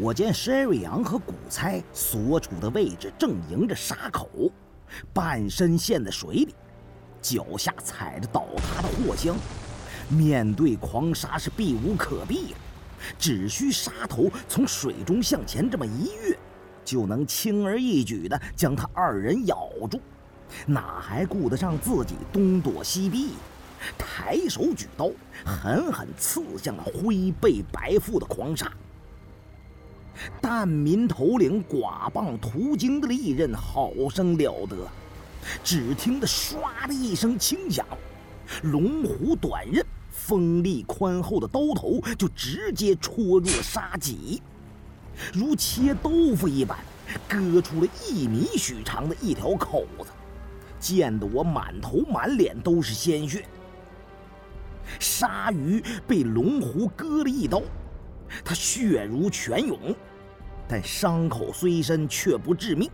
我见申瑞阳和古猜所处的位置正迎着沙口，半身陷在水里，脚下踩着倒塌的货箱，面对狂沙是避无可避了。只需沙头从水中向前这么一跃，就能轻而易举地将他二人咬住，哪还顾得上自己东躲西避？抬手举刀，狠狠刺向了灰背白腹的狂沙。但民头领寡棒途经的利刃，好生了得！只听得唰的一声轻响，龙虎短刃。锋利宽厚的刀头就直接戳入了沙脊，如切豆腐一般，割出了一米许长的一条口子，溅得我满头满脸都是鲜血。鲨鱼被龙虎割了一刀，它血如泉涌，但伤口虽深却不致命，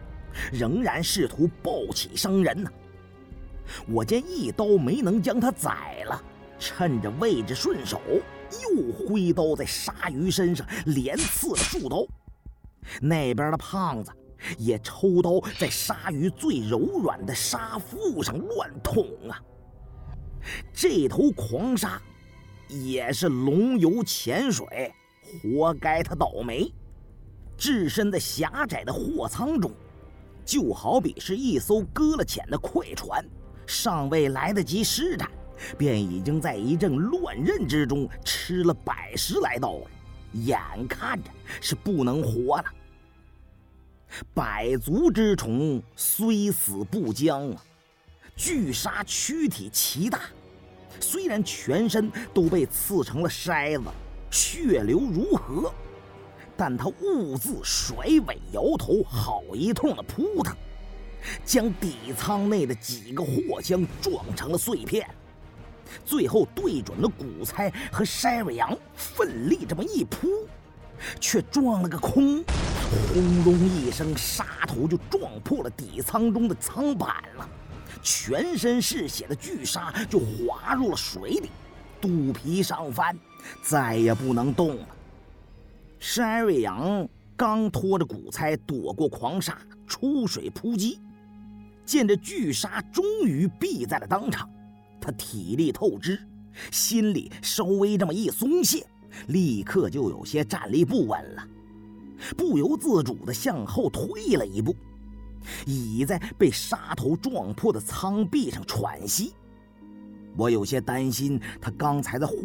仍然试图暴起伤人呢。我见一刀没能将他宰了。趁着位置顺手，又挥刀在鲨鱼身上连刺了数刀。那边的胖子也抽刀在鲨鱼最柔软的鲨腹上乱捅啊！这头狂鲨也是龙游浅水，活该他倒霉。置身在狭窄的货舱中，就好比是一艘搁了浅的快船，尚未来得及施展。便已经在一阵乱刃之中吃了百十来刀了，眼看着是不能活了。百足之虫虽死不僵啊！巨鲨躯体奇大，虽然全身都被刺成了筛子，血流如河，但他兀自甩尾摇头，好一通的扑腾，将底舱内的几个货箱撞成了碎片。最后对准了古猜和筛尾羊，奋力这么一扑，却撞了个空，轰隆一声，沙头就撞破了底舱中的舱板了，全身是血的巨鲨就滑入了水里，肚皮上翻，再也不能动了。筛瑞阳刚拖着古钗躲过狂鲨，出水扑击，见这巨鲨终于毙在了当场。他体力透支，心里稍微这么一松懈，立刻就有些站立不稳了，不由自主地向后退了一步，倚在被沙头撞破的舱壁上喘息。我有些担心他刚才的。